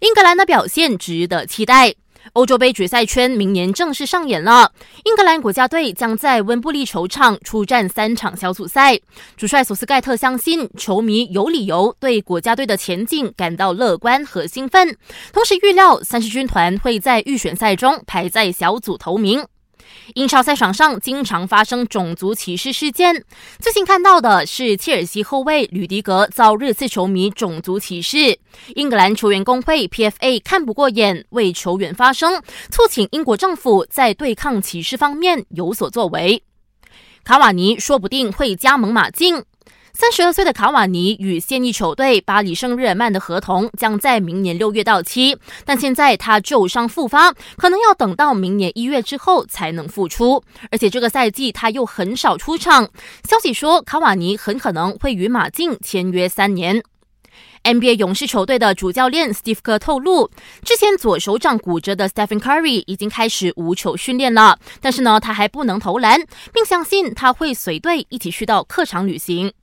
英格兰的表现值得期待。欧洲杯决赛圈明年正式上演了，英格兰国家队将在温布利球场出战三场小组赛。主帅索斯盖特相信，球迷有理由对国家队的前景感到乐观和兴奋，同时预料三十军团会在预选赛中排在小组头名。英超赛场上经常发生种族歧视事件。最近看到的是切尔西后卫吕迪格遭热刺球迷种族歧视，英格兰球员工会 PFA 看不过眼，为球员发声，促请英国政府在对抗歧视方面有所作为。卡瓦尼说不定会加盟马竞。三十二岁的卡瓦尼与现役球队巴黎圣日耳曼的合同将在明年六月到期，但现在他旧伤复发，可能要等到明年一月之后才能复出。而且这个赛季他又很少出场。消息说，卡瓦尼很可能会与马竞签约三年。NBA 勇士球队的主教练 Steve Kerr 透露，之前左手掌骨折的 Stephen Curry 已经开始无球训练了，但是呢，他还不能投篮，并相信他会随队一起去到客场旅行。